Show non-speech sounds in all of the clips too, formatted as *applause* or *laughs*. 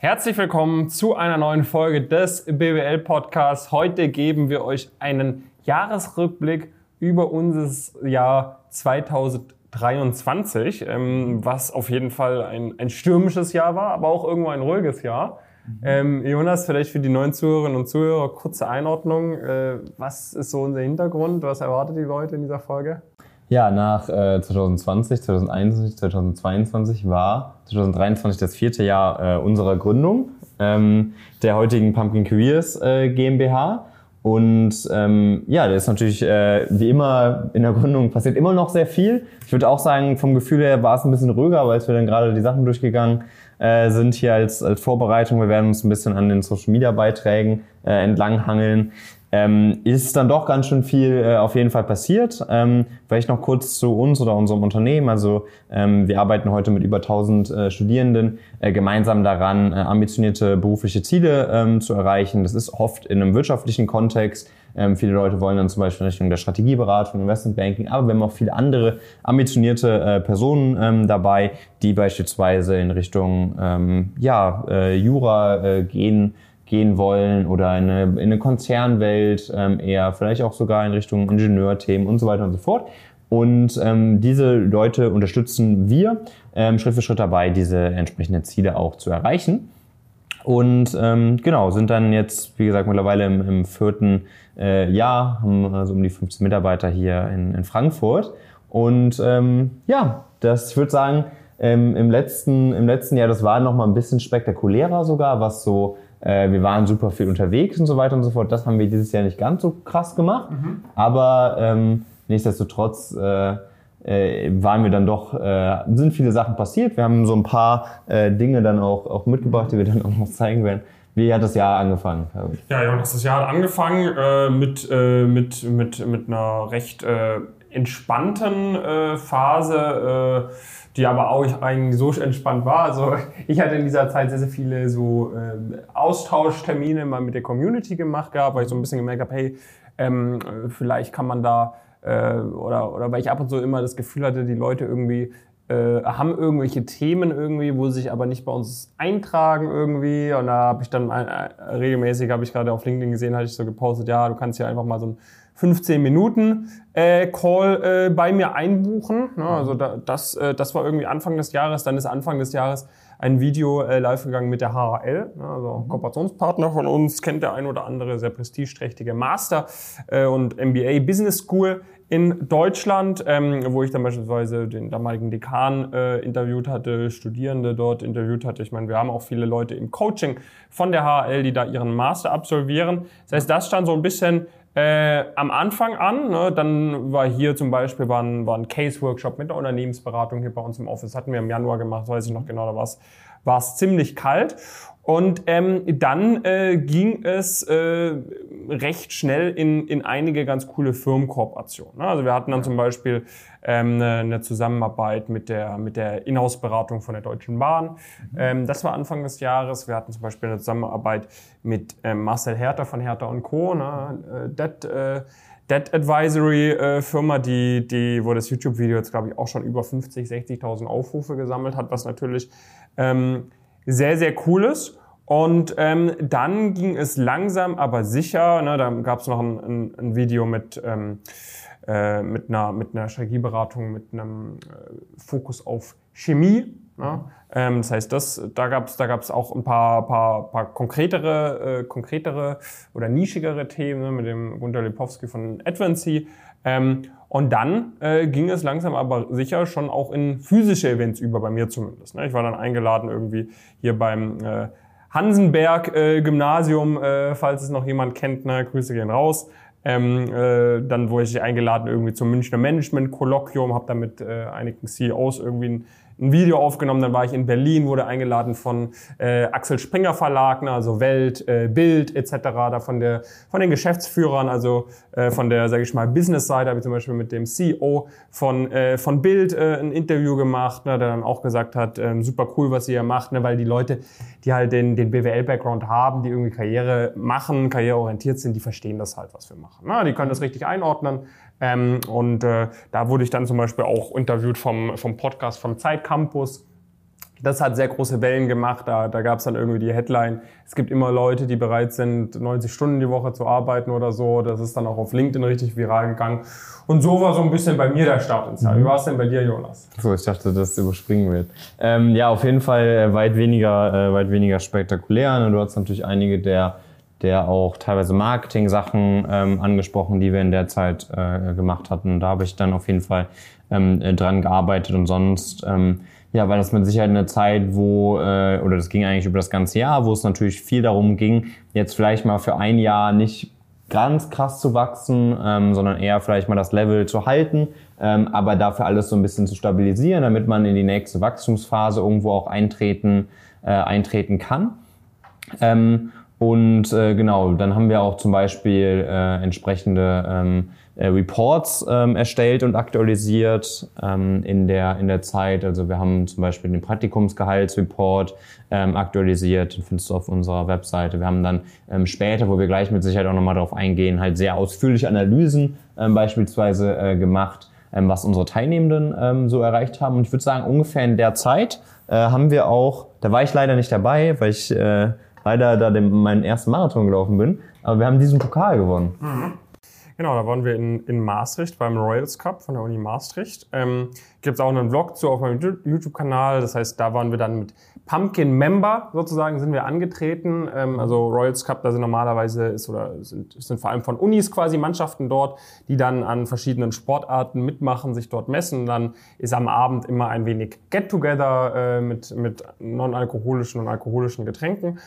Herzlich willkommen zu einer neuen Folge des BWL Podcasts. Heute geben wir euch einen Jahresrückblick über unser Jahr 2023, ähm, was auf jeden Fall ein, ein stürmisches Jahr war, aber auch irgendwo ein ruhiges Jahr. Ähm, Jonas, vielleicht für die neuen Zuhörerinnen und Zuhörer kurze Einordnung. Äh, was ist so unser Hintergrund? Was erwartet die Leute in dieser Folge? Ja, nach äh, 2020, 2021, 2022 war 2023 das vierte Jahr äh, unserer Gründung ähm, der heutigen Pumpkin Careers äh, GmbH. Und ähm, ja, das ist natürlich äh, wie immer in der Gründung passiert immer noch sehr viel. Ich würde auch sagen, vom Gefühl her war es ein bisschen ruhiger, weil wir dann gerade die Sachen durchgegangen äh, sind hier als, als Vorbereitung. Wir werden uns ein bisschen an den Social Media Beiträgen äh, entlanghangeln ähm, ist dann doch ganz schön viel äh, auf jeden Fall passiert. Ähm, vielleicht noch kurz zu uns oder unserem Unternehmen. Also ähm, wir arbeiten heute mit über 1000 äh, Studierenden äh, gemeinsam daran, äh, ambitionierte berufliche Ziele ähm, zu erreichen. Das ist oft in einem wirtschaftlichen Kontext. Ähm, viele Leute wollen dann zum Beispiel in Richtung der Strategieberatung, Investmentbanking, aber wir haben auch viele andere ambitionierte äh, Personen ähm, dabei, die beispielsweise in Richtung ja, äh, Jura gehen gehen wollen oder in eine, in eine Konzernwelt ähm, eher, vielleicht auch sogar in Richtung Ingenieurthemen und so weiter und so fort. Und ähm, diese Leute unterstützen wir ähm, Schritt für Schritt dabei, diese entsprechenden Ziele auch zu erreichen. Und ähm, genau, sind dann jetzt, wie gesagt, mittlerweile im, im vierten äh, Jahr, haben also um die 15 Mitarbeiter hier in, in Frankfurt. Und ähm, ja, das, ich würde sagen, ähm, im, letzten, im letzten Jahr, das war noch mal ein bisschen spektakulärer sogar, was so äh, wir waren super viel unterwegs und so weiter und so fort. Das haben wir dieses Jahr nicht ganz so krass gemacht. Mhm. Aber ähm, nichtsdestotrotz äh, äh, waren wir dann doch, äh, sind viele Sachen passiert. Wir haben so ein paar äh, Dinge dann auch, auch mitgebracht, die wir dann auch noch zeigen werden. Wie hat das Jahr angefangen? Ja, Jonas, das Jahr hat angefangen äh, mit, äh, mit, mit, mit einer recht äh, entspannten äh, Phase. Äh, die aber auch eigentlich so entspannt war. Also *laughs* ich hatte in dieser Zeit sehr, sehr viele so äh, Austauschtermine mal mit der Community gemacht gehabt, weil ich so ein bisschen gemerkt habe, hey, ähm, vielleicht kann man da äh, oder, oder weil ich ab und zu immer das Gefühl hatte, die Leute irgendwie äh, haben irgendwelche Themen irgendwie, wo sie sich aber nicht bei uns eintragen irgendwie. Und da habe ich dann äh, regelmäßig, habe ich gerade auf LinkedIn gesehen, hatte ich so gepostet, ja, du kannst ja einfach mal so ein 15 Minuten äh, Call äh, bei mir einbuchen. Ne? Also da, das, äh, das war irgendwie Anfang des Jahres. Dann ist Anfang des Jahres ein Video äh, live gegangen mit der HRL, ne? also mhm. Kooperationspartner von uns, kennt der ein oder andere, sehr prestigeträchtige Master äh, und MBA Business School in Deutschland, ähm, wo ich dann beispielsweise den damaligen Dekan äh, interviewt hatte, Studierende dort interviewt hatte. Ich meine, wir haben auch viele Leute im Coaching von der HRL, die da ihren Master absolvieren. Das heißt, das stand so ein bisschen äh, am Anfang an. Ne, dann war hier zum Beispiel war ein, war ein Case-Workshop mit der Unternehmensberatung hier bei uns im Office. Hatten wir im Januar gemacht, weiß ich noch genau, da war es ziemlich kalt. Und ähm, dann äh, ging es äh, recht schnell in, in einige ganz coole Firmenkooperationen. Ne? Also wir hatten dann zum Beispiel ähm, eine, eine Zusammenarbeit mit der, mit der Inhouse-Beratung von der Deutschen Bahn. Mhm. Ähm, das war Anfang des Jahres. Wir hatten zum Beispiel eine Zusammenarbeit mit ähm, Marcel Herter von Herter und Co. Ne? Äh, Debt, äh, Debt Advisory äh, Firma, die, die, wo das YouTube-Video jetzt, glaube ich, auch schon über 50, 60.000 Aufrufe gesammelt hat, was natürlich ähm, sehr, sehr cool ist. Und ähm, dann ging es langsam, aber sicher. Ne, da gab es noch ein, ein, ein, Video mit, ähm, äh, mit, einer, mit einer Strategieberatung, mit einem äh, Fokus auf Chemie. Ne? Ähm, das heißt, das, da gab es da gab's auch ein paar, paar, paar konkretere, äh, konkretere oder nischigere Themen ne, mit dem Gunter Lipowski von Advancy. Ähm, und dann äh, ging es langsam aber sicher schon auch in physische Events über, bei mir zumindest. Ne? Ich war dann eingeladen irgendwie hier beim äh, Hansenberg äh, äh, falls es noch jemand kennt, ne? Grüße gehen raus. Ähm, äh, dann wurde ich eingeladen irgendwie zum Münchner Management Kolloquium, habe da mit äh, einigen CEOs irgendwie ein ein Video aufgenommen, dann war ich in Berlin, wurde eingeladen von äh, Axel Springer Verlag, ne, also Welt, äh, Bild etc., da von, der, von den Geschäftsführern, also äh, von der, sage ich mal, Business-Seite habe ich zum Beispiel mit dem CEO von, äh, von Bild äh, ein Interview gemacht, ne, der dann auch gesagt hat, äh, super cool, was ihr hier macht, ne, weil die Leute, die halt den, den BWL-Background haben, die irgendwie Karriere machen, karriereorientiert sind, die verstehen das halt, was wir machen. Ne? Die können das richtig einordnen, ähm, und äh, da wurde ich dann zum Beispiel auch interviewt vom, vom Podcast vom Zeitcampus. das hat sehr große Wellen gemacht. Da, da gab es dann irgendwie die Headline. Es gibt immer Leute, die bereit sind, 90 Stunden die Woche zu arbeiten oder so. Das ist dann auch auf LinkedIn richtig viral gegangen. Und so war so ein bisschen bei mir der Start ins Jahr. Wie war es denn bei dir, Jonas? So, ich dachte, das überspringen wird. Ähm, ja, auf jeden Fall äh, weit weniger, äh, weit weniger spektakulär. Und du hast natürlich einige der der auch teilweise Marketing-Sachen ähm, angesprochen, die wir in der Zeit äh, gemacht hatten. Da habe ich dann auf jeden Fall ähm, äh, dran gearbeitet und sonst ähm, ja, weil das mit Sicherheit eine Zeit, wo, äh, oder das ging eigentlich über das ganze Jahr, wo es natürlich viel darum ging, jetzt vielleicht mal für ein Jahr nicht ganz krass zu wachsen, ähm, sondern eher vielleicht mal das Level zu halten, ähm, aber dafür alles so ein bisschen zu stabilisieren, damit man in die nächste Wachstumsphase irgendwo auch eintreten, äh, eintreten kann. Ähm, und äh, genau, dann haben wir auch zum Beispiel äh, entsprechende ähm, äh, Reports ähm, erstellt und aktualisiert ähm, in, der, in der Zeit. Also wir haben zum Beispiel den Praktikumsgehaltsreport ähm, aktualisiert, den findest du auf unserer Webseite. Wir haben dann ähm, später, wo wir gleich mit Sicherheit auch nochmal darauf eingehen, halt sehr ausführliche Analysen ähm, beispielsweise äh, gemacht, ähm, was unsere Teilnehmenden ähm, so erreicht haben. Und ich würde sagen, ungefähr in der Zeit äh, haben wir auch, da war ich leider nicht dabei, weil ich... Äh, leider da den, meinen ersten Marathon gelaufen bin. Aber wir haben diesen Pokal gewonnen. Mhm. Genau, da waren wir in, in Maastricht beim Royals Cup von der Uni Maastricht. Ähm, Gibt es auch einen Vlog zu auf meinem YouTube-Kanal. Das heißt, da waren wir dann mit Pumpkin Member sozusagen sind wir angetreten. Ähm, also Royals Cup, da sind normalerweise ist oder sind, sind vor allem von Unis quasi Mannschaften dort, die dann an verschiedenen Sportarten mitmachen, sich dort messen. Dann ist am Abend immer ein wenig Get-Together äh, mit, mit non-alkoholischen und alkoholischen Getränken.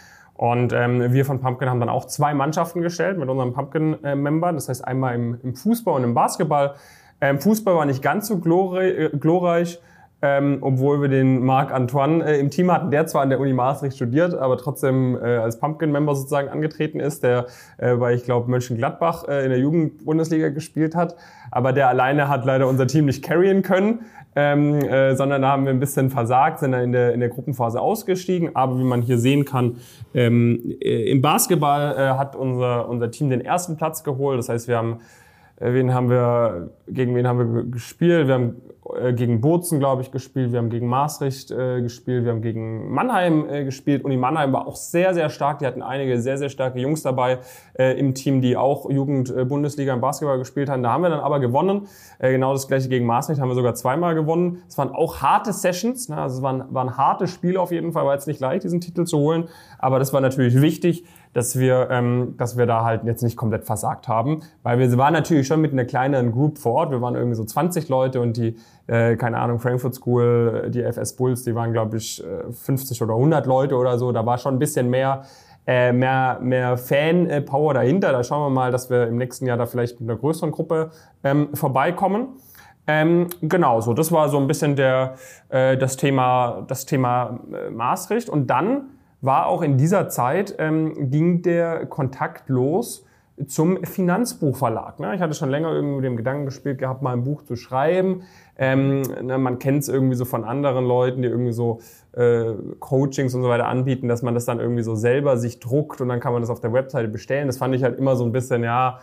Und ähm, wir von Pumpkin haben dann auch zwei Mannschaften gestellt mit unseren Pumpkin-Membern. Das heißt einmal im, im, Fußball und im Basketball. Ähm, Fußball war nicht ganz so äh, glorreich, ähm, obwohl wir den Marc Antoine äh, im Team hatten, der zwar an der Uni Maastricht studiert, aber trotzdem äh, als Pumpkin-Member sozusagen angetreten ist, der äh, bei, ich glaube, Mönchengladbach äh, in der Jugendbundesliga gespielt hat. Aber der alleine hat leider unser Team nicht carryen können, ähm, äh, sondern da haben wir ein bisschen versagt, sind dann in der, in der Gruppenphase ausgestiegen. Aber wie man hier sehen kann, ähm, äh, im Basketball äh, hat unser, unser Team den ersten Platz geholt. Das heißt, wir haben äh, wen haben wir, gegen wen haben wir gespielt? Wir haben äh, gegen Bozen, glaube ich, gespielt. Wir haben gegen Maastricht äh, gespielt. Wir haben gegen Mannheim äh, gespielt. Uni Mannheim war auch sehr, sehr stark. Die hatten einige sehr, sehr starke Jungs dabei äh, im Team, die auch Jugend-Bundesliga im Basketball gespielt haben. Da haben wir dann aber gewonnen. Äh, genau das gleiche gegen Maastricht haben wir sogar zweimal gewonnen. Es waren auch harte Sessions. Ne? Also es waren, waren harte Spiele auf jeden Fall. War jetzt nicht leicht, diesen Titel zu holen. Aber das war natürlich wichtig dass wir, ähm, dass wir da halt jetzt nicht komplett versagt haben. Weil wir waren natürlich schon mit einer kleineren Group vor Ort. Wir waren irgendwie so 20 Leute und die, äh, keine Ahnung, Frankfurt School, die FS Bulls, die waren, glaube ich, 50 äh, oder 100 Leute oder so. Da war schon ein bisschen mehr, äh, mehr, mehr Fan-Power dahinter. Da schauen wir mal, dass wir im nächsten Jahr da vielleicht mit einer größeren Gruppe ähm, vorbeikommen. Ähm, genau, so das war so ein bisschen der, äh, das Thema, das Thema äh, Maastricht. Und dann war auch in dieser Zeit, ähm, ging der Kontakt los zum Finanzbuchverlag. Ne? Ich hatte schon länger irgendwie mit dem Gedanken gespielt gehabt, mal ein Buch zu schreiben. Ähm, ne, man kennt es irgendwie so von anderen Leuten, die irgendwie so äh, Coachings und so weiter anbieten, dass man das dann irgendwie so selber sich druckt und dann kann man das auf der Webseite bestellen. Das fand ich halt immer so ein bisschen, ja,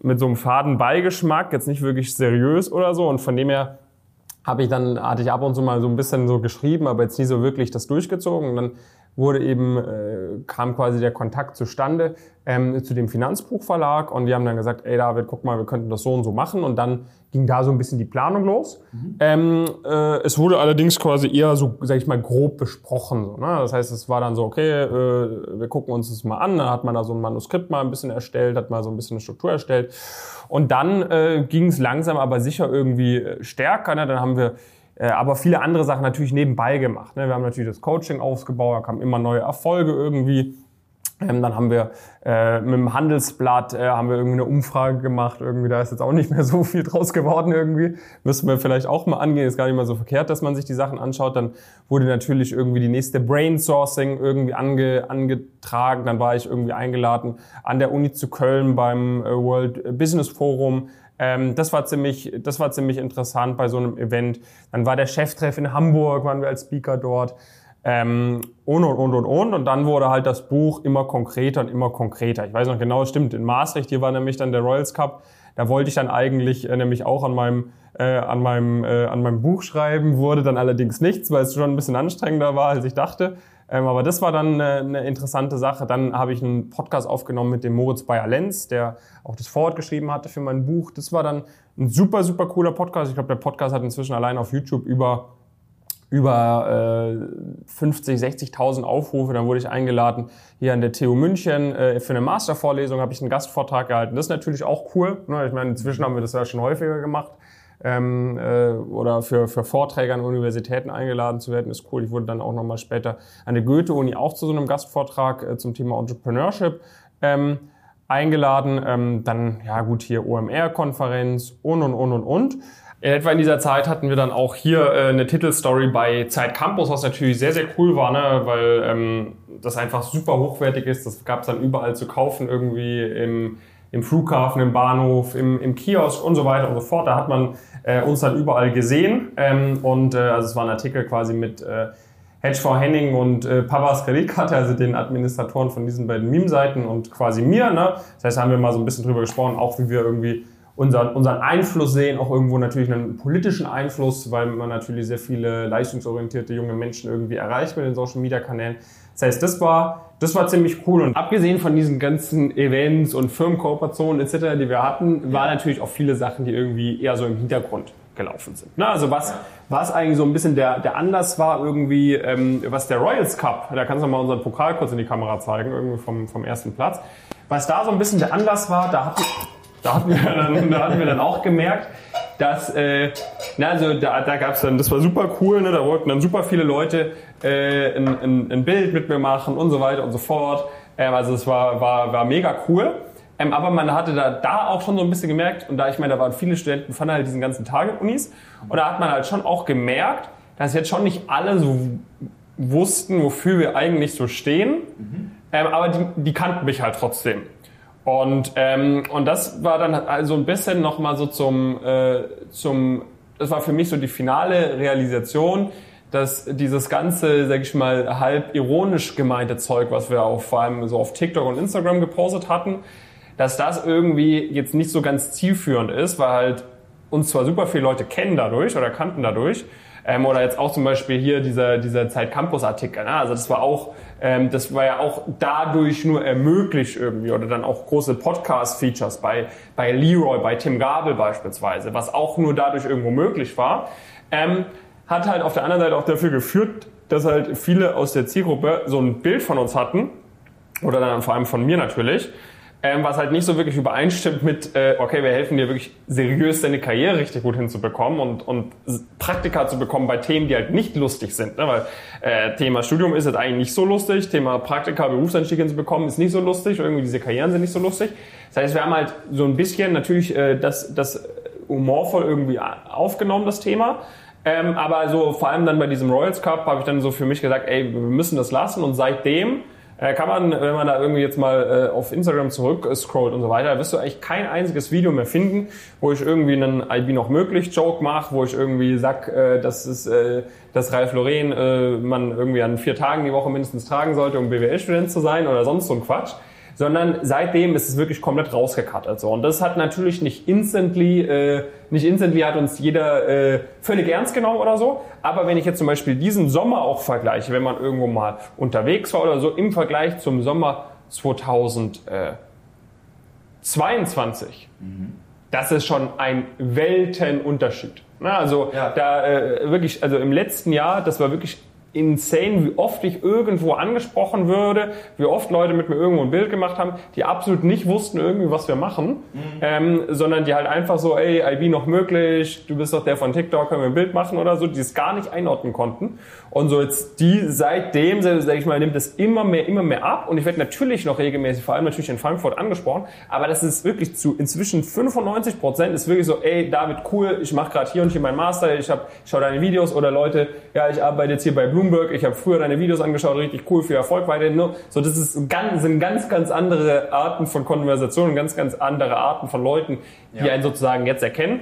mit so einem faden Beigeschmack, jetzt nicht wirklich seriös oder so. Und von dem her habe ich dann, hatte ich ab und zu mal so ein bisschen so geschrieben, aber jetzt nie so wirklich das durchgezogen. Und dann wurde eben, äh, kam quasi der Kontakt zustande ähm, zu dem Finanzbuchverlag und die haben dann gesagt, ey David, guck mal, wir könnten das so und so machen und dann ging da so ein bisschen die Planung los. Mhm. Ähm, äh, es wurde allerdings quasi eher so, sag ich mal, grob besprochen. So, ne? Das heißt, es war dann so, okay, äh, wir gucken uns das mal an, dann hat man da so ein Manuskript mal ein bisschen erstellt, hat mal so ein bisschen eine Struktur erstellt und dann äh, ging es langsam aber sicher irgendwie äh, stärker. Ne? Dann haben wir aber viele andere Sachen natürlich nebenbei gemacht. Ne? Wir haben natürlich das Coaching aufgebaut, da kamen immer neue Erfolge irgendwie. Ähm, dann haben wir äh, mit dem Handelsblatt äh, haben wir irgendwie eine Umfrage gemacht. Irgendwie da ist jetzt auch nicht mehr so viel draus geworden irgendwie. Müssen wir vielleicht auch mal angehen. Ist gar nicht mal so verkehrt, dass man sich die Sachen anschaut. Dann wurde natürlich irgendwie die nächste Brainsourcing irgendwie ange, angetragen. Dann war ich irgendwie eingeladen an der Uni zu Köln beim äh, World Business Forum. Ähm, das war ziemlich, das war ziemlich interessant bei so einem Event. Dann war der Cheftreff in Hamburg, waren wir als Speaker dort. Ähm, und, und, und, und, und. Und dann wurde halt das Buch immer konkreter und immer konkreter. Ich weiß noch genau, es stimmt, in Maastricht, hier war nämlich dann der Royals Cup. Da wollte ich dann eigentlich äh, nämlich auch an meinem, äh, an, meinem, äh, an meinem Buch schreiben, wurde dann allerdings nichts, weil es schon ein bisschen anstrengender war, als ich dachte. Ähm, aber das war dann eine, eine interessante Sache. Dann habe ich einen Podcast aufgenommen mit dem Moritz Bayer-Lenz, der auch das Vorwort geschrieben hatte für mein Buch. Das war dann ein super, super cooler Podcast. Ich glaube, der Podcast hat inzwischen allein auf YouTube über über äh, 50, 60.000 Aufrufe. Dann wurde ich eingeladen hier an der TU München äh, für eine Mastervorlesung, habe ich einen Gastvortrag gehalten. Das ist natürlich auch cool. Ne? Ich meine, inzwischen haben wir das ja schon häufiger gemacht. Ähm, äh, oder für, für Vorträge an Universitäten eingeladen zu werden, ist cool. Ich wurde dann auch nochmal später an der Goethe-Uni auch zu so einem Gastvortrag äh, zum Thema Entrepreneurship ähm, eingeladen. Ähm, dann, ja gut, hier OMR-Konferenz und, und, und, und, und. Etwa in dieser Zeit hatten wir dann auch hier äh, eine Titelstory bei Zeit Campus, was natürlich sehr, sehr cool war, ne? weil ähm, das einfach super hochwertig ist. Das gab es dann überall zu kaufen, irgendwie im, im Flughafen, im Bahnhof, im, im Kiosk und so weiter und so fort. Da hat man äh, uns dann überall gesehen. Ähm, und äh, also es war ein Artikel quasi mit äh, Hedgefonds Henning und äh, Pavas Kreditkarte, also den Administratoren von diesen beiden Meme-Seiten und quasi mir. Ne? Das heißt, da haben wir mal so ein bisschen drüber gesprochen, auch wie wir irgendwie unseren, unseren Einfluss sehen, auch irgendwo natürlich einen politischen Einfluss, weil man natürlich sehr viele leistungsorientierte junge Menschen irgendwie erreicht mit den Social Media Kanälen. Das heißt, das war, das war ziemlich cool. Und abgesehen von diesen ganzen Events und Firmenkooperationen etc., die wir hatten, war natürlich auch viele Sachen, die irgendwie eher so im Hintergrund gelaufen sind. Na, also was, was eigentlich so ein bisschen der, der Anlass war irgendwie, ähm, was der Royals Cup, da kannst du mal unseren Pokal kurz in die Kamera zeigen, irgendwie vom, vom ersten Platz. Was da so ein bisschen der Anlass war, da hatten, da hatten wir dann, da hatten wir dann auch gemerkt, dass, äh, na, also da, da gab es dann, das war super cool, ne, da wollten dann super viele Leute äh, ein, ein, ein Bild mit mir machen und so weiter und so fort. Ähm, also es war, war, war mega cool. Ähm, aber man hatte da, da auch schon so ein bisschen gemerkt, und da ich meine, da waren viele Studenten von halt diesen ganzen Target-Unis, und da hat man halt schon auch gemerkt, dass jetzt schon nicht alle so wussten, wofür wir eigentlich so stehen, mhm. ähm, aber die, die kannten mich halt trotzdem. Und, ähm, und das war dann also ein bisschen nochmal so zum, äh, zum, das war für mich so die finale Realisation, dass dieses ganze, sag ich mal, halb ironisch gemeinte Zeug, was wir auch vor allem so auf TikTok und Instagram gepostet hatten, dass das irgendwie jetzt nicht so ganz zielführend ist, weil halt uns zwar super viele Leute kennen dadurch oder kannten dadurch, ähm, oder jetzt auch zum Beispiel hier dieser, dieser Zeit Campus Artikel. Ne? Also das war auch, ähm, das war ja auch dadurch nur ermöglicht irgendwie oder dann auch große Podcast-Features bei, bei Leroy, bei Tim Gabel beispielsweise, was auch nur dadurch irgendwo möglich war. Ähm, hat halt auf der anderen Seite auch dafür geführt, dass halt viele aus der Zielgruppe so ein Bild von uns hatten, oder dann vor allem von mir natürlich, ähm, was halt nicht so wirklich übereinstimmt mit, äh, okay, wir helfen dir wirklich seriös deine Karriere richtig gut hinzubekommen und, und Praktika zu bekommen bei Themen, die halt nicht lustig sind. Ne? Weil äh, Thema Studium ist halt eigentlich nicht so lustig, Thema Praktika, Berufseinstieg hinzubekommen ist nicht so lustig, irgendwie diese Karrieren sind nicht so lustig. Das heißt, wir haben halt so ein bisschen natürlich äh, das, das humorvoll irgendwie aufgenommen, das Thema. Ähm, aber so vor allem dann bei diesem Royals Cup habe ich dann so für mich gesagt, ey, wir müssen das lassen und seitdem kann man, wenn man da irgendwie jetzt mal äh, auf Instagram zurück scrollt und so weiter, wirst du eigentlich kein einziges Video mehr finden, wo ich irgendwie einen IB noch möglich Joke mache, wo ich irgendwie sag, äh, dass es, äh, dass Ralf Lauren äh, man irgendwie an vier Tagen die Woche mindestens tragen sollte, um BWL-Student zu sein oder sonst so ein Quatsch sondern seitdem ist es wirklich komplett rausgekattet. So. Und das hat natürlich nicht instantly, äh, nicht instantly hat uns jeder äh, völlig ernst genommen oder so. Aber wenn ich jetzt zum Beispiel diesen Sommer auch vergleiche, wenn man irgendwo mal unterwegs war oder so, im Vergleich zum Sommer 2022, mhm. das ist schon ein Weltenunterschied. Na, also ja. da äh, wirklich, also im letzten Jahr, das war wirklich insane, wie oft ich irgendwo angesprochen würde, wie oft Leute mit mir irgendwo ein Bild gemacht haben, die absolut nicht wussten irgendwie, was wir machen, mhm. ähm, sondern die halt einfach so, ey, IB noch möglich, du bist doch der von TikTok, können wir ein Bild machen oder so, die es gar nicht einordnen konnten. Und so jetzt die seitdem, sag ich mal, nimmt es immer mehr, immer mehr ab und ich werde natürlich noch regelmäßig, vor allem natürlich in Frankfurt angesprochen, aber das ist wirklich zu inzwischen 95 Prozent ist wirklich so, ey, David, cool, ich mache gerade hier und hier meinen Master, ich, hab, ich schaue deine Videos oder Leute, ja, ich arbeite jetzt hier bei Bloomberg, ich habe früher deine Videos angeschaut, richtig cool, für Erfolg weiterhin. Ne? So, das ist ganz, sind ganz, ganz andere Arten von Konversationen, ganz, ganz andere Arten von Leuten, die ja. einen sozusagen jetzt erkennen.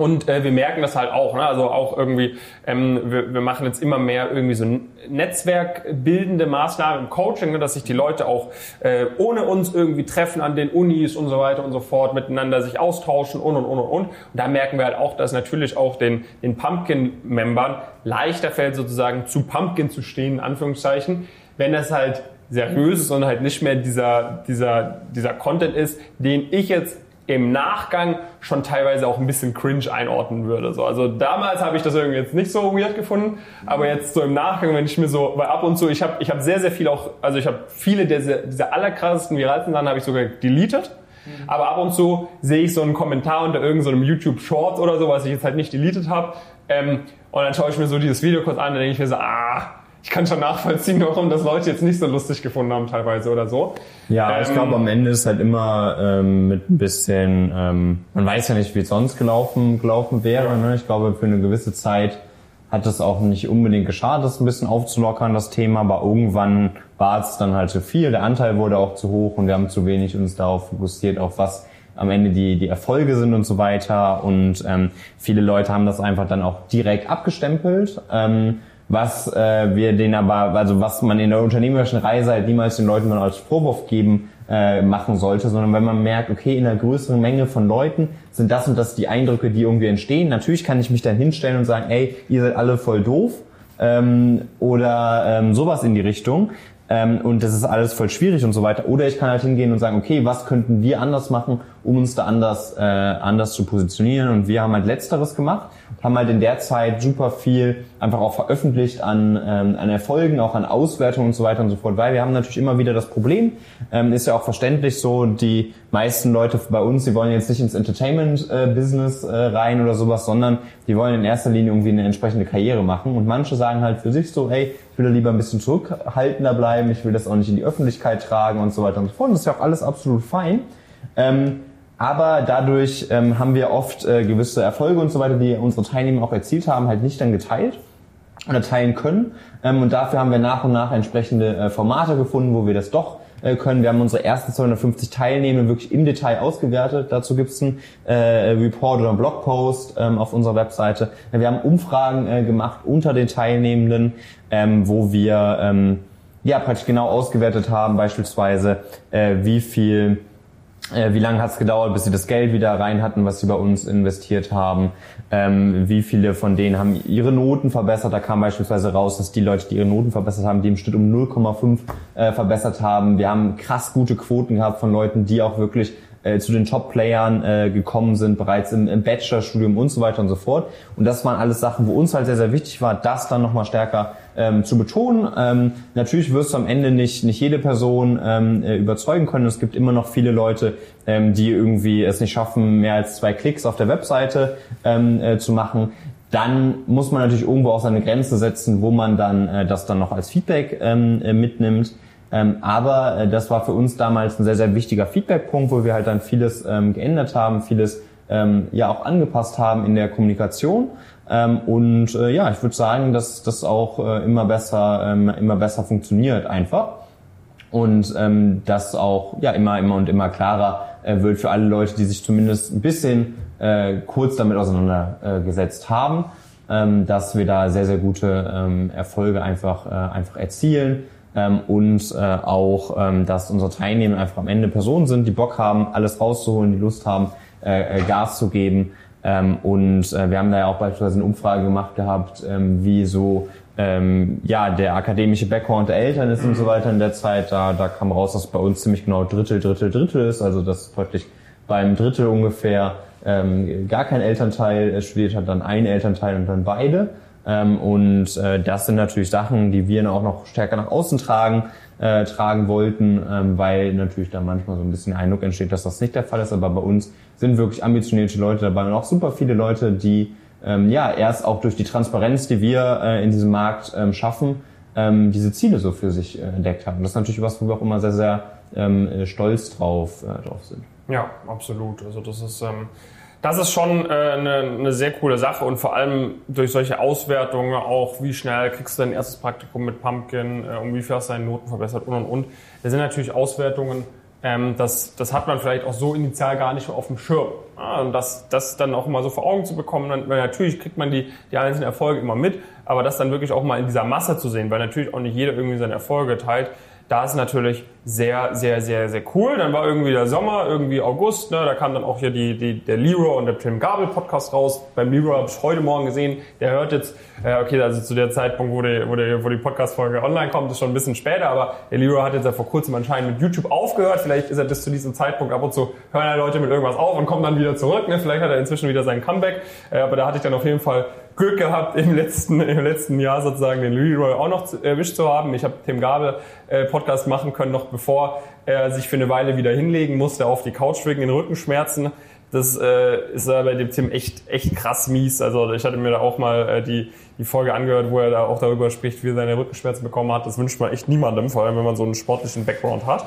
Und äh, wir merken das halt auch, ne? also auch irgendwie, ähm, wir, wir machen jetzt immer mehr irgendwie so netzwerkbildende Maßnahmen im Coaching, ne? dass sich die Leute auch äh, ohne uns irgendwie treffen an den Unis und so weiter und so fort, miteinander sich austauschen und und und und und. Und da merken wir halt auch, dass natürlich auch den, den Pumpkin-Membern leichter fällt, sozusagen zu Pumpkin zu stehen, in Anführungszeichen, wenn das halt seriös ist und halt nicht mehr dieser, dieser, dieser Content ist, den ich jetzt im Nachgang schon teilweise auch ein bisschen cringe einordnen würde. So, also damals habe ich das irgendwie jetzt nicht so weird gefunden, aber jetzt so im Nachgang, wenn ich mir so, weil ab und zu, ich habe ich hab sehr, sehr viel auch, also ich habe viele dieser, dieser allerkrassesten viralsten Sachen habe ich sogar deleted. Mhm. Aber ab und zu sehe ich so einen Kommentar unter irgendeinem so YouTube Short oder so, was ich jetzt halt nicht deleted habe. Ähm, und dann schaue ich mir so dieses Video kurz an, dann denke ich mir so, ah, ich kann schon nachvollziehen, warum das Leute jetzt nicht so lustig gefunden haben teilweise oder so. Ja, ähm, ich glaube am Ende ist halt immer ähm, mit ein bisschen, ähm, man weiß ja nicht, wie es sonst gelaufen, gelaufen wäre. Ja. Ne? Ich glaube, für eine gewisse Zeit hat es auch nicht unbedingt geschadet, das ein bisschen aufzulockern, das Thema, aber irgendwann war es dann halt zu viel, der Anteil wurde auch zu hoch und wir haben zu wenig uns darauf fokussiert, auf was am Ende die, die Erfolge sind und so weiter. Und ähm, viele Leute haben das einfach dann auch direkt abgestempelt. Ähm, was äh, wir denen aber, also was man in der unternehmerischen Reise halt niemals den Leuten als Vorwurf geben äh, machen sollte, sondern wenn man merkt, okay, in einer größeren Menge von Leuten sind das und das die Eindrücke, die irgendwie entstehen. Natürlich kann ich mich dann hinstellen und sagen, ey, ihr seid alle voll doof ähm, oder ähm, sowas in die Richtung ähm, und das ist alles voll schwierig und so weiter. Oder ich kann halt hingehen und sagen, okay, was könnten wir anders machen, um uns da anders, äh, anders zu positionieren. Und wir haben halt Letzteres gemacht, haben halt in der Zeit super viel einfach auch veröffentlicht an, ähm, an Erfolgen, auch an Auswertungen und so weiter und so fort, weil wir haben natürlich immer wieder das Problem, ähm, ist ja auch verständlich so, die meisten Leute bei uns, die wollen jetzt nicht ins Entertainment-Business äh, rein oder sowas, sondern die wollen in erster Linie irgendwie eine entsprechende Karriere machen. Und manche sagen halt für sich so, hey, ich will da lieber ein bisschen zurückhaltender bleiben, ich will das auch nicht in die Öffentlichkeit tragen und so weiter und so fort. Und das ist ja auch alles absolut fein. Ähm, aber dadurch ähm, haben wir oft äh, gewisse Erfolge und so weiter, die unsere Teilnehmer auch erzielt haben, halt nicht dann geteilt oder teilen können. Ähm, und dafür haben wir nach und nach entsprechende äh, Formate gefunden, wo wir das doch äh, können. Wir haben unsere ersten 250 Teilnehmer wirklich im Detail ausgewertet. Dazu gibt's einen äh, Report oder einen Blogpost ähm, auf unserer Webseite. Wir haben Umfragen äh, gemacht unter den Teilnehmenden, ähm, wo wir ähm, ja praktisch genau ausgewertet haben, beispielsweise äh, wie viel wie lange hat es gedauert, bis sie das Geld wieder rein hatten, was sie bei uns investiert haben? Ähm, wie viele von denen haben ihre Noten verbessert? Da kam beispielsweise raus, dass die Leute, die ihre Noten verbessert haben, die im Schnitt um 0,5 äh, verbessert haben. Wir haben krass gute Quoten gehabt von Leuten, die auch wirklich äh, zu den Top-Playern äh, gekommen sind, bereits im, im Bachelorstudium und so weiter und so fort. Und das waren alles Sachen, wo uns halt sehr, sehr wichtig war, das dann nochmal stärker ähm, zu betonen. Ähm, natürlich wirst du am Ende nicht, nicht jede Person ähm, äh, überzeugen können. Es gibt immer noch viele Leute, ähm, die irgendwie es nicht schaffen, mehr als zwei Klicks auf der Webseite ähm, äh, zu machen dann muss man natürlich irgendwo auch seine Grenze setzen, wo man dann äh, das dann noch als Feedback ähm, äh, mitnimmt. Ähm, aber äh, das war für uns damals ein sehr, sehr wichtiger Feedbackpunkt, wo wir halt dann vieles ähm, geändert haben, vieles ähm, ja auch angepasst haben in der Kommunikation. Ähm, und äh, ja, ich würde sagen, dass das auch äh, immer besser, ähm, immer besser funktioniert einfach. Und ähm, das auch ja immer, immer und immer klarer äh, wird für alle Leute, die sich zumindest ein bisschen äh, kurz damit auseinandergesetzt haben, ähm, dass wir da sehr, sehr gute ähm, Erfolge einfach, äh, einfach erzielen ähm, und äh, auch, ähm, dass unsere Teilnehmer einfach am Ende Personen sind, die Bock haben, alles rauszuholen, die Lust haben, äh, äh, Gas zu geben. Ähm, und äh, wir haben da ja auch beispielsweise eine Umfrage gemacht gehabt, ähm, wie so ähm, ja der akademische Background der Eltern ist und so weiter in der Zeit. Da, da kam raus, dass bei uns ziemlich genau Drittel, Drittel, Drittel ist. Also dass praktisch beim Drittel ungefähr ähm, gar kein Elternteil äh, studiert hat, dann ein Elternteil und dann beide. Ähm, und äh, das sind natürlich Sachen, die wir auch noch stärker nach außen tragen, äh, tragen wollten, ähm, weil natürlich da manchmal so ein bisschen Eindruck entsteht, dass das nicht der Fall ist. Aber bei uns sind wirklich ambitionierte Leute dabei und auch super viele Leute, die ähm, ja erst auch durch die Transparenz, die wir äh, in diesem Markt ähm, schaffen, ähm, diese Ziele so für sich äh, entdeckt haben. Das ist natürlich was, wo wir auch immer sehr, sehr ähm, stolz drauf, äh, drauf sind. Ja, absolut. Also das ist ähm, das ist schon äh, eine, eine sehr coole Sache und vor allem durch solche Auswertungen auch, wie schnell kriegst du dein erstes Praktikum mit Pumpkin, äh, um wie viel hast du deine Noten verbessert und und und. Das sind natürlich Auswertungen, ähm, das, das hat man vielleicht auch so initial gar nicht auf dem Schirm. Ja, und das, das dann auch mal so vor Augen zu bekommen, dann, weil natürlich kriegt man die, die einzelnen Erfolge immer mit, aber das dann wirklich auch mal in dieser Masse zu sehen, weil natürlich auch nicht jeder irgendwie seine Erfolge teilt, da ist natürlich sehr, sehr, sehr, sehr cool. Dann war irgendwie der Sommer, irgendwie August, ne, da kam dann auch hier die, die, der Leroy und der Tim Gabel Podcast raus. Beim Leroy habe ich heute Morgen gesehen, der hört jetzt, äh, okay, also zu der Zeitpunkt, wo die, wo die, wo die Podcast-Folge online kommt, ist schon ein bisschen später, aber der Leroy hat jetzt ja vor kurzem anscheinend mit YouTube aufgehört. Vielleicht ist er bis zu diesem Zeitpunkt ab und zu, hören ja Leute mit irgendwas auf und kommen dann wieder zurück. Ne? Vielleicht hat er inzwischen wieder sein Comeback, äh, aber da hatte ich dann auf jeden Fall Glück gehabt, im letzten, im letzten Jahr sozusagen den Leroy auch noch zu, erwischt zu haben. Ich habe Tim Gabel äh, Podcast machen können, noch bevor er sich für eine Weile wieder hinlegen musste auf die Couch wegen den Rückenschmerzen. Das äh, ist bei dem Tim echt, echt krass mies. Also ich hatte mir da auch mal äh, die, die Folge angehört, wo er da auch darüber spricht, wie er seine Rückenschmerzen bekommen hat. Das wünscht man echt niemandem, vor allem wenn man so einen sportlichen Background hat.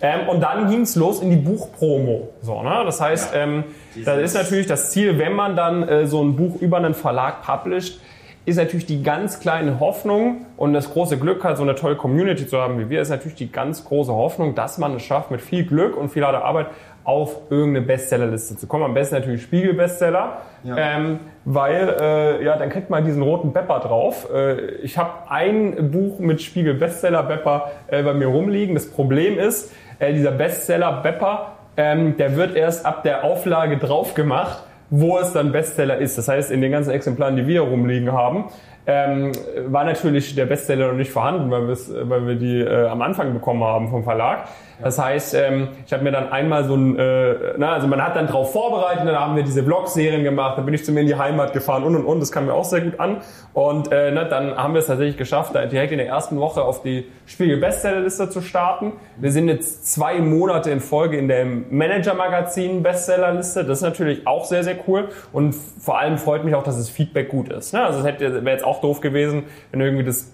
Ähm, und dann ging's los in die Buchpromo. So, ne? Das heißt, ja, ähm, das ist natürlich das Ziel, wenn man dann äh, so ein Buch über einen Verlag published, ist natürlich die ganz kleine Hoffnung und das große Glück hat, so eine tolle Community zu haben wie wir, ist natürlich die ganz große Hoffnung, dass man es schafft, mit viel Glück und viel harter Arbeit auf irgendeine Bestsellerliste zu kommen. Am besten natürlich Spiegel-Bestseller, ja. ähm, weil äh, ja, dann kriegt man diesen roten Bepper drauf. Äh, ich habe ein Buch mit Spiegel-Bestseller-Bepper äh, bei mir rumliegen. Das Problem ist, äh, dieser Bestseller-Bepper, ähm, der wird erst ab der Auflage drauf gemacht wo es dann Bestseller ist. Das heißt, in den ganzen Exemplaren, die wir rumliegen haben, ähm, war natürlich der Bestseller noch nicht vorhanden, weil, weil wir die äh, am Anfang bekommen haben vom Verlag. Das heißt, ähm, ich habe mir dann einmal so ein, äh, na, also man hat dann drauf vorbereitet, dann haben wir diese Vlog-Serien gemacht, dann bin ich zu mir in die Heimat gefahren und und und, das kam mir auch sehr gut an. Und äh, na, dann haben wir es tatsächlich geschafft, da direkt in der ersten Woche auf die Spiegel Bestsellerliste zu starten. Wir sind jetzt zwei Monate in Folge in der Manager-Magazin Bestsellerliste. Das ist natürlich auch sehr, sehr cool. Und vor allem freut mich auch, dass das Feedback gut ist. Ne? Also es wäre jetzt auch doof gewesen, wenn irgendwie das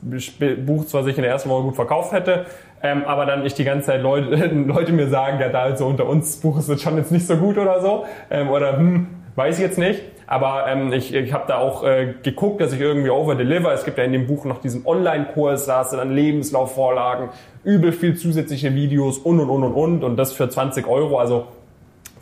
Buch zwar sich in der ersten Woche gut verkauft hätte, ähm, aber dann nicht die ganze Zeit Leute, *laughs* Leute mir sagen, ja, da also unter uns, das Buch ist jetzt schon jetzt nicht so gut oder so. Ähm, oder hm, weiß ich jetzt nicht. Aber ähm, ich, ich habe da auch äh, geguckt, dass ich irgendwie overdeliver. Es gibt ja in dem Buch noch diesen Online-Kurs, da hast du dann Lebenslaufvorlagen, übel viel zusätzliche Videos und und und und und und das für 20 Euro. Also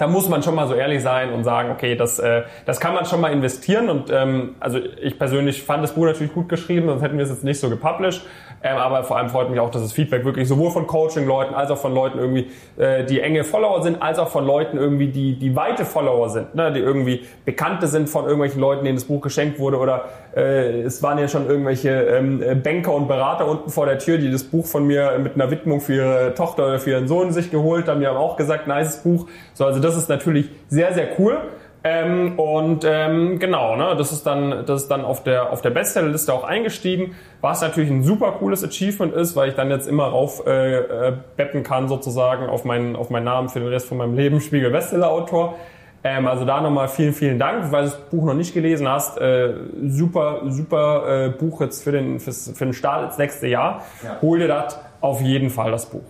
da muss man schon mal so ehrlich sein und sagen, okay, das, äh, das kann man schon mal investieren. Und ähm, also ich persönlich fand das Buch natürlich gut geschrieben, sonst hätten wir es jetzt nicht so gepublished. Ähm, aber vor allem freut mich auch, dass das Feedback wirklich sowohl von Coaching-Leuten als auch von Leuten irgendwie, äh, die enge Follower sind, als auch von Leuten irgendwie, die, die weite Follower sind, ne? die irgendwie Bekannte sind von irgendwelchen Leuten, denen das Buch geschenkt wurde oder äh, es waren ja schon irgendwelche ähm, Banker und Berater unten vor der Tür, die das Buch von mir mit einer Widmung für ihre Tochter oder für ihren Sohn sich geholt haben. Die haben auch gesagt, nice Buch. So, also das ist natürlich sehr, sehr cool. Ähm, und ähm, genau, ne, das ist dann, das ist dann auf der auf der Bestsellerliste auch eingestiegen, was natürlich ein super cooles Achievement ist, weil ich dann jetzt immer rauf äh, äh, betten kann sozusagen auf meinen auf meinen Namen für den Rest von meinem Leben, Spiegel Bestseller Autor. Ähm, also da nochmal vielen, vielen Dank, weil du das Buch noch nicht gelesen hast. Äh, super, super äh, Buch jetzt für den, fürs, für den Start ins nächste Jahr. Ja. Hol dir das auf jeden Fall, das Buch.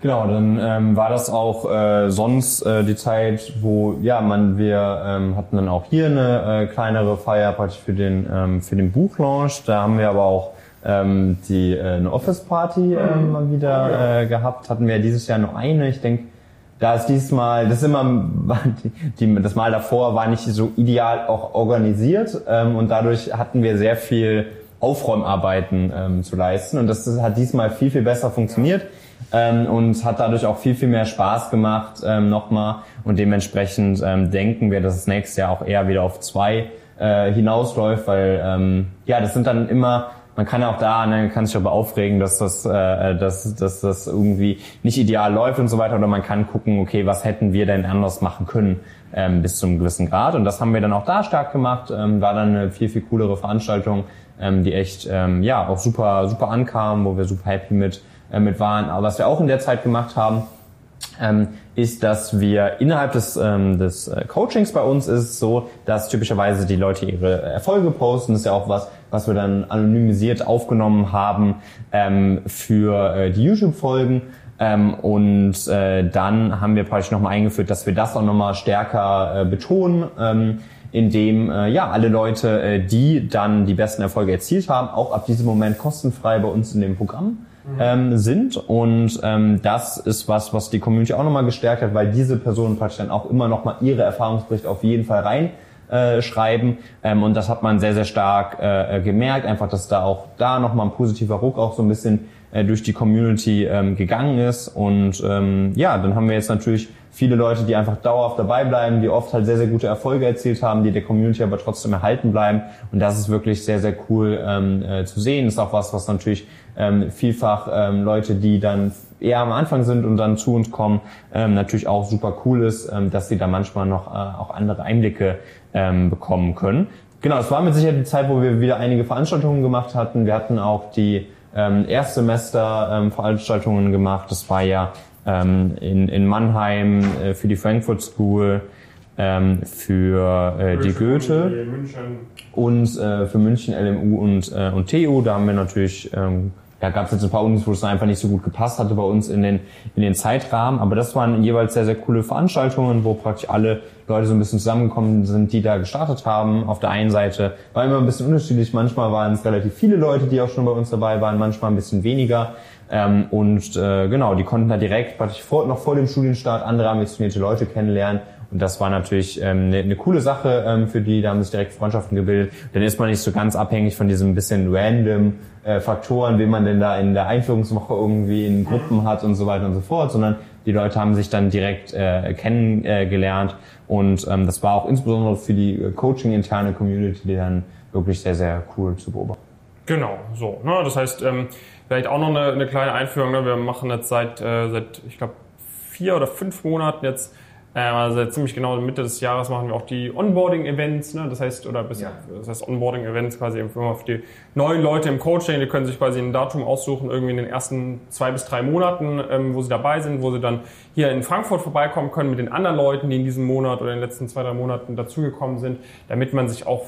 Genau, dann ähm, war das auch äh, sonst äh, die Zeit, wo ja man wir ähm, hatten dann auch hier eine äh, kleinere Feier praktisch für den ähm, für den Buchlaunch. Da haben wir aber auch ähm, die äh, eine Office Party äh, mal wieder äh, gehabt. Hatten wir dieses Jahr nur eine. Ich denke, da ist diesmal das ist immer *laughs* die, das Mal davor war nicht so ideal auch organisiert ähm, und dadurch hatten wir sehr viel Aufräumarbeiten ähm, zu leisten und das, das hat diesmal viel viel besser funktioniert ähm, und hat dadurch auch viel, viel mehr Spaß gemacht ähm, nochmal. Und dementsprechend ähm, denken wir, dass es nächstes Jahr auch eher wieder auf zwei äh, hinausläuft, weil ähm, ja, das sind dann immer man kann auch da, ne, kann sich aber aufregen, dass das, äh, dass, dass das irgendwie nicht ideal läuft und so weiter. Oder man kann gucken, okay, was hätten wir denn anders machen können ähm, bis zu einem gewissen Grad. Und das haben wir dann auch da stark gemacht. Ähm, war dann eine viel, viel coolere Veranstaltung, ähm, die echt ähm, ja auch super, super ankam, wo wir super happy mit äh, mit waren. Aber was wir auch in der Zeit gemacht haben, ist, dass wir innerhalb des, ähm, des äh, Coachings bei uns ist so, dass typischerweise die Leute ihre Erfolge posten. Das ist ja auch was, was wir dann anonymisiert aufgenommen haben ähm, für äh, die YouTube-Folgen. Ähm, und äh, dann haben wir praktisch nochmal eingeführt, dass wir das auch nochmal stärker äh, betonen. Ähm, in dem äh, ja alle Leute, äh, die dann die besten Erfolge erzielt haben, auch ab diesem Moment kostenfrei bei uns in dem Programm ähm, sind. Und ähm, das ist was, was die Community auch nochmal gestärkt hat, weil diese Personen praktisch dann auch immer nochmal ihre Erfahrungsberichte auf jeden Fall rein äh, schreiben. Ähm, und das hat man sehr, sehr stark äh, gemerkt. Einfach, dass da auch da nochmal ein positiver Ruck auch so ein bisschen äh, durch die Community ähm, gegangen ist. Und ähm, ja, dann haben wir jetzt natürlich viele Leute, die einfach dauerhaft dabei bleiben, die oft halt sehr, sehr gute Erfolge erzielt haben, die der Community aber trotzdem erhalten bleiben. Und das ist wirklich sehr, sehr cool ähm, äh, zu sehen. Ist auch was, was natürlich ähm, vielfach ähm, Leute, die dann eher am Anfang sind und dann zu uns kommen, ähm, natürlich auch super cool ist, ähm, dass sie da manchmal noch äh, auch andere Einblicke ähm, bekommen können. Genau, es war mit Sicherheit die Zeit, wo wir wieder einige Veranstaltungen gemacht hatten. Wir hatten auch die ähm, Erstsemester ähm, Veranstaltungen gemacht. Das war ja ähm, in, in Mannheim äh, für die Frankfurt School, ähm, für äh, die Goethe und äh, für München LMU und, äh, und TU. Da haben wir natürlich ähm, ja, gab es jetzt ein paar Unis, wo es einfach nicht so gut gepasst hatte bei uns in den, in den Zeitrahmen. Aber das waren jeweils sehr, sehr coole Veranstaltungen, wo praktisch alle Leute so ein bisschen zusammengekommen sind, die da gestartet haben. Auf der einen Seite war immer ein bisschen unterschiedlich. Manchmal waren es relativ viele Leute, die auch schon bei uns dabei waren, manchmal ein bisschen weniger. Ähm, und äh, genau, die konnten da direkt praktisch vor, noch vor dem Studienstart andere ambitionierte Leute kennenlernen und das war natürlich ähm, eine, eine coole Sache ähm, für die, da haben sich direkt Freundschaften gebildet. Dann ist man nicht so ganz abhängig von diesem bisschen random äh, Faktoren, wie man denn da in der Einführungswoche irgendwie in Gruppen hat und so weiter und so fort, sondern die Leute haben sich dann direkt äh, kennengelernt und ähm, das war auch insbesondere für die äh, Coaching-interne Community dann wirklich sehr, sehr cool zu beobachten. Genau, so. Ne? Das heißt, ähm, vielleicht auch noch eine, eine kleine Einführung. Ne? Wir machen jetzt seit, äh, seit ich glaube, vier oder fünf Monaten jetzt ähm, also ziemlich genau Mitte des Jahres machen wir auch die Onboarding-Events, ne? das heißt, oder bis, ja. das heißt Onboarding-Events quasi immer für die neuen Leute im Coaching, die können sich quasi ein Datum aussuchen, irgendwie in den ersten zwei bis drei Monaten, ähm, wo sie dabei sind, wo sie dann hier in Frankfurt vorbeikommen können mit den anderen Leuten, die in diesem Monat oder in den letzten zwei, drei Monaten dazugekommen sind, damit man sich auch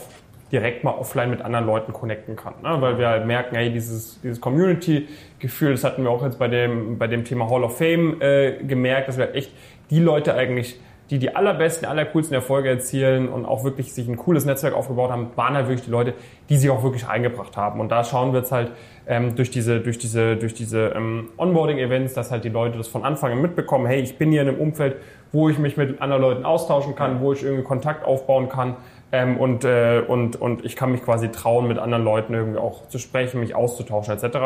direkt mal offline mit anderen Leuten connecten kann. Ne? Weil wir halt merken, hey, dieses, dieses Community-Gefühl, das hatten wir auch jetzt bei dem, bei dem Thema Hall of Fame äh, gemerkt, dass wir halt echt die Leute eigentlich, die die allerbesten, allercoolsten Erfolge erzielen und auch wirklich sich ein cooles Netzwerk aufgebaut haben, waren halt wirklich die Leute, die sich auch wirklich eingebracht haben. Und da schauen wir jetzt halt ähm, durch diese, durch diese, durch diese ähm, Onboarding-Events, dass halt die Leute das von Anfang an mitbekommen, hey, ich bin hier in einem Umfeld, wo ich mich mit anderen Leuten austauschen kann, wo ich irgendwie Kontakt aufbauen kann. Ähm, und, äh, und, und ich kann mich quasi trauen, mit anderen Leuten irgendwie auch zu sprechen, mich auszutauschen etc.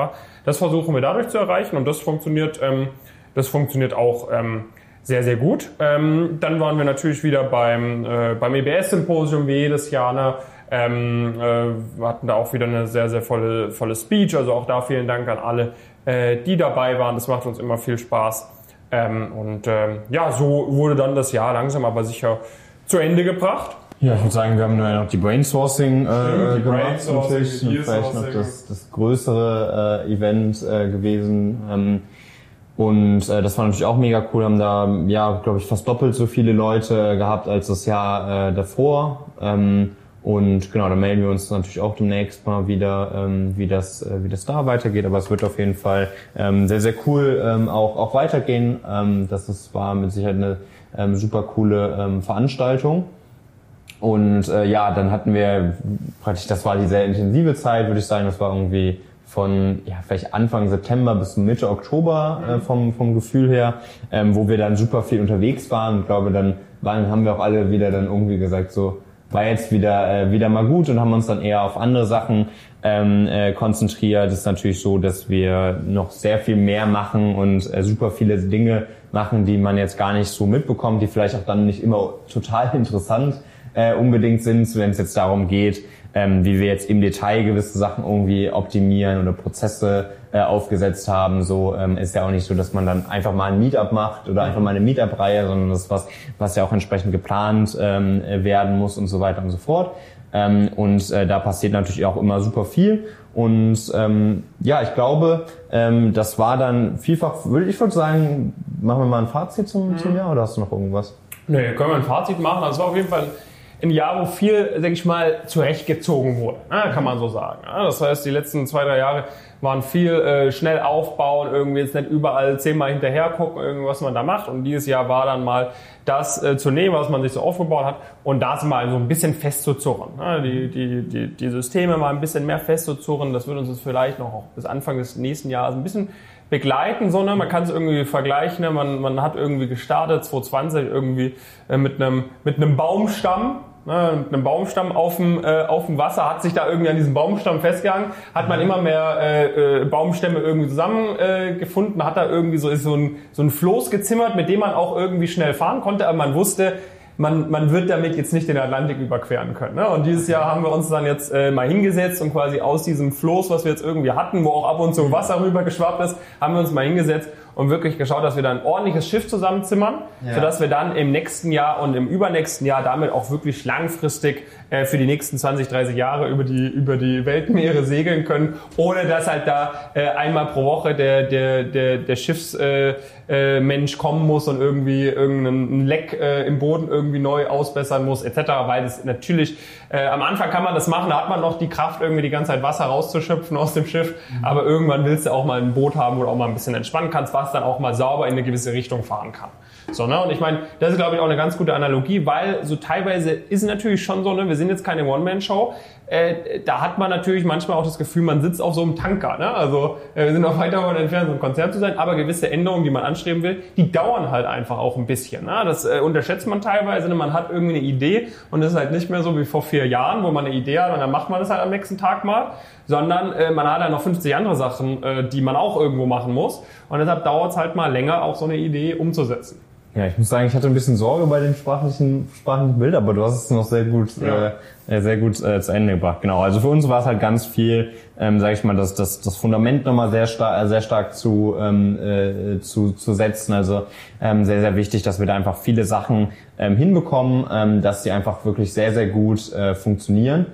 Das versuchen wir dadurch zu erreichen und das funktioniert, ähm, das funktioniert auch ähm, sehr, sehr gut. Ähm, dann waren wir natürlich wieder beim, äh, beim EBS-Symposium wie jedes Jahr. Ne? Ähm, äh, hatten da auch wieder eine sehr, sehr volle, volle Speech. Also auch da vielen Dank an alle, äh, die dabei waren. Das macht uns immer viel Spaß. Ähm, und ähm, ja, so wurde dann das Jahr langsam aber sicher zu Ende gebracht. Ja, ich würde sagen, wir haben nur noch die Brainsourcing äh, die gemacht Brainsourcing, natürlich. Und vielleicht noch das, das größere äh, Event äh, gewesen. Ähm, und äh, das war natürlich auch mega cool, haben da, ja, glaube ich, fast doppelt so viele Leute gehabt als das Jahr äh, davor. Ähm, und genau, da melden wir uns natürlich auch demnächst mal wieder, ähm, wie, das, äh, wie das da weitergeht. Aber es wird auf jeden Fall ähm, sehr, sehr cool ähm, auch, auch weitergehen. Ähm, das ist, war mit Sicherheit eine ähm, super coole ähm, Veranstaltung. Und äh, ja, dann hatten wir praktisch, das war die sehr intensive Zeit, würde ich sagen. Das war irgendwie von ja, vielleicht Anfang September bis Mitte Oktober äh, vom, vom Gefühl her, ähm, wo wir dann super viel unterwegs waren. Ich glaube, dann waren, haben wir auch alle wieder dann irgendwie gesagt, so war jetzt wieder, äh, wieder mal gut und haben uns dann eher auf andere Sachen ähm, äh, konzentriert. Es ist natürlich so, dass wir noch sehr viel mehr machen und äh, super viele Dinge machen, die man jetzt gar nicht so mitbekommt, die vielleicht auch dann nicht immer total *laughs* interessant äh, unbedingt sind, wenn es jetzt darum geht, ähm, wie wir jetzt im Detail gewisse Sachen irgendwie optimieren oder Prozesse äh, aufgesetzt haben. So ähm, ist ja auch nicht so, dass man dann einfach mal ein Meetup macht oder einfach mal eine Meetup-Reihe, sondern das ist was, was ja auch entsprechend geplant ähm, werden muss und so weiter und so fort. Ähm, und äh, da passiert natürlich auch immer super viel. Und ähm, ja, ich glaube, ähm, das war dann vielfach, würde ich würde sagen, machen wir mal ein Fazit zum, mhm. zum Jahr oder hast du noch irgendwas? Nee, können wir ein Fazit machen. Also war auf jeden Fall ein Jahr, wo viel, sag ich mal, zurechtgezogen wurde, ne, kann man so sagen. Das heißt, die letzten zwei, drei Jahre waren viel äh, schnell aufbauen, irgendwie jetzt nicht überall zehnmal hinterher gucken, irgendwas man da macht. Und dieses Jahr war dann mal das äh, zu nehmen, was man sich so aufgebaut hat und das mal so ein bisschen festzuzurren. Ne? Die, die, die, die Systeme mal ein bisschen mehr festzuzurren, das wird uns jetzt vielleicht noch bis Anfang des nächsten Jahres ein bisschen begleiten, sondern man kann es irgendwie vergleichen. Ne? Man, man hat irgendwie gestartet 2020 irgendwie äh, mit einem mit einem Baumstamm ne, mit einem Baumstamm auf dem, äh, auf dem Wasser, hat sich da irgendwie an diesem Baumstamm festgehangen, hat man immer mehr äh, äh, Baumstämme irgendwie zusammengefunden, äh, hat da irgendwie so, so, ein, so ein Floß gezimmert, mit dem man auch irgendwie schnell fahren konnte, aber man wusste, man, man wird damit jetzt nicht den Atlantik überqueren können. Ne? Und dieses Jahr haben wir uns dann jetzt äh, mal hingesetzt und quasi aus diesem Floß, was wir jetzt irgendwie hatten, wo auch ab und zu Wasser rüber geschwappt ist, haben wir uns mal hingesetzt und wirklich geschaut, dass wir da ein ordentliches Schiff zusammenzimmern, ja. sodass wir dann im nächsten Jahr und im übernächsten Jahr damit auch wirklich langfristig äh, für die nächsten 20, 30 Jahre über die, über die Weltmeere segeln können, ohne dass halt da äh, einmal pro Woche der, der, der, der Schiffsmensch äh, äh, kommen muss und irgendwie irgendeinen Leck äh, im Boden irgendwie neu ausbessern muss, etc. Weil das natürlich, äh, am Anfang kann man das machen, da hat man noch die Kraft, irgendwie die ganze Zeit Wasser rauszuschöpfen aus dem Schiff, mhm. aber irgendwann willst du auch mal ein Boot haben, wo du auch mal ein bisschen entspannen kannst, was dann auch mal sauber in eine gewisse Richtung fahren kann. So, ne? Und ich meine, das ist, glaube ich, auch eine ganz gute Analogie, weil so teilweise ist natürlich schon so, ne, wir sind jetzt keine One-Man-Show. Äh, da hat man natürlich manchmal auch das Gefühl, man sitzt auf so einem Tanker. Ne? Also äh, wir sind noch weit davon entfernt, so ein Konzert zu sein, aber gewisse Änderungen, die man anstreben will, die dauern halt einfach auch ein bisschen. Ne? Das äh, unterschätzt man teilweise. Ne? Man hat irgendwie eine Idee und es ist halt nicht mehr so wie vor vier Jahren, wo man eine Idee hat und dann macht man das halt am nächsten Tag mal, sondern äh, man hat ja noch 50 andere Sachen, äh, die man auch irgendwo machen muss. Und deshalb dauert es halt mal länger, auch so eine Idee umzusetzen. Ja, ich muss sagen, ich hatte ein bisschen Sorge bei dem sprachlichen, sprachlichen Bild, aber du hast es noch sehr gut, ja. äh, sehr gut äh, zu Ende gebracht. Genau. Also für uns war es halt ganz viel, ähm, sage ich mal, das, das, das Fundament nochmal sehr stark, äh, sehr stark zu, ähm, äh, zu, zu setzen. Also ähm, sehr, sehr wichtig, dass wir da einfach viele Sachen ähm, hinbekommen, ähm, dass die einfach wirklich sehr, sehr gut äh, funktionieren.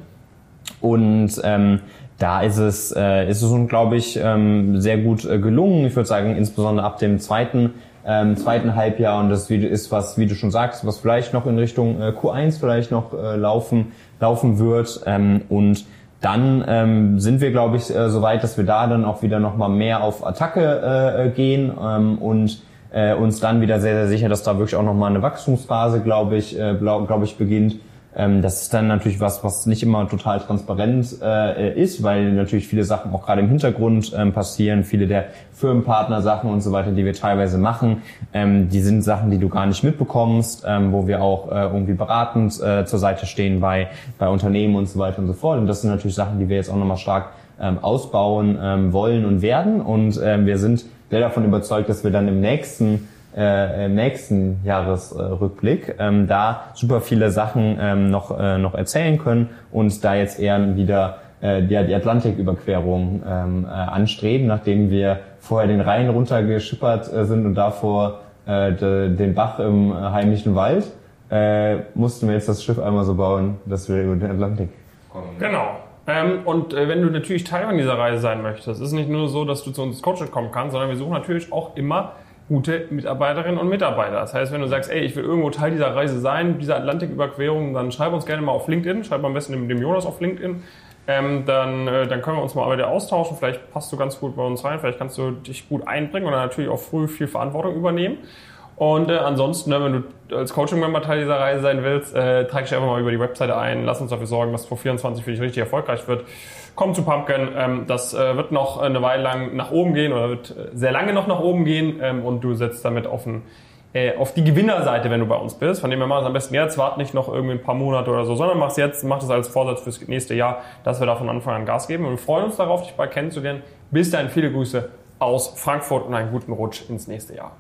Und ähm, da ist es, äh, ist es uns, glaube ich, ähm, sehr gut äh, gelungen. Ich würde sagen, insbesondere ab dem zweiten ähm, zweiten Halbjahr und das ist was, wie du schon sagst, was vielleicht noch in Richtung äh, Q1 vielleicht noch äh, laufen, laufen wird ähm, und dann ähm, sind wir, glaube ich, äh, so weit, dass wir da dann auch wieder nochmal mehr auf Attacke äh, gehen ähm, und äh, uns dann wieder sehr, sehr sicher, dass da wirklich auch nochmal eine Wachstumsphase, glaube ich, äh, glaube glaub ich, beginnt. Ähm, das ist dann natürlich was, was nicht immer total transparent äh, ist, weil natürlich viele Sachen auch gerade im Hintergrund ähm, passieren, viele der Firmenpartner-Sachen und so weiter, die wir teilweise machen, ähm, die sind Sachen, die du gar nicht mitbekommst, ähm, wo wir auch äh, irgendwie beratend äh, zur Seite stehen bei, bei Unternehmen und so weiter und so fort. Und das sind natürlich Sachen, die wir jetzt auch nochmal stark ähm, ausbauen ähm, wollen und werden. Und ähm, wir sind sehr davon überzeugt, dass wir dann im nächsten äh, nächsten Jahresrückblick ähm, da super viele Sachen ähm, noch, äh, noch erzählen können und da jetzt eher wieder äh, die, die Atlantiküberquerung ähm, äh, anstreben, nachdem wir vorher den Rhein runtergeschippert äh, sind und davor äh, de, den Bach im äh, heimlichen Wald, äh, mussten wir jetzt das Schiff einmal so bauen, dass wir über den Atlantik kommen. Genau. Ähm, und äh, wenn du natürlich Teil von dieser Reise sein möchtest, ist nicht nur so, dass du zu uns ins Coaching kommen kannst, sondern wir suchen natürlich auch immer gute Mitarbeiterinnen und Mitarbeiter. Das heißt, wenn du sagst, ey, ich will irgendwo Teil dieser Reise sein, dieser Atlantiküberquerung, dann schreib uns gerne mal auf LinkedIn, schreib mal am besten dem, dem Jonas auf LinkedIn. Ähm, dann, äh, dann können wir uns mal wieder austauschen. Vielleicht passt du ganz gut bei uns rein, vielleicht kannst du dich gut einbringen und dann natürlich auch früh viel Verantwortung übernehmen. Und äh, ansonsten, ne, wenn du als Coaching-Member Teil dieser Reise sein willst, äh, trag dich einfach mal über die Webseite ein. Lass uns dafür sorgen, dass 2024 für dich richtig erfolgreich wird. Komm zu Pumpkin. Ähm, das äh, wird noch eine Weile lang nach oben gehen oder wird äh, sehr lange noch nach oben gehen ähm, und du setzt damit auf, ein, äh, auf die Gewinnerseite, wenn du bei uns bist. Von dem her mach es am besten jetzt, wart nicht noch irgendwie ein paar Monate oder so, sondern mach es jetzt, mach das als Vorsatz fürs nächste Jahr, dass wir da von Anfang an Gas geben. Und wir freuen uns darauf, dich bald kennenzulernen. Bis dahin viele Grüße aus Frankfurt und einen guten Rutsch ins nächste Jahr.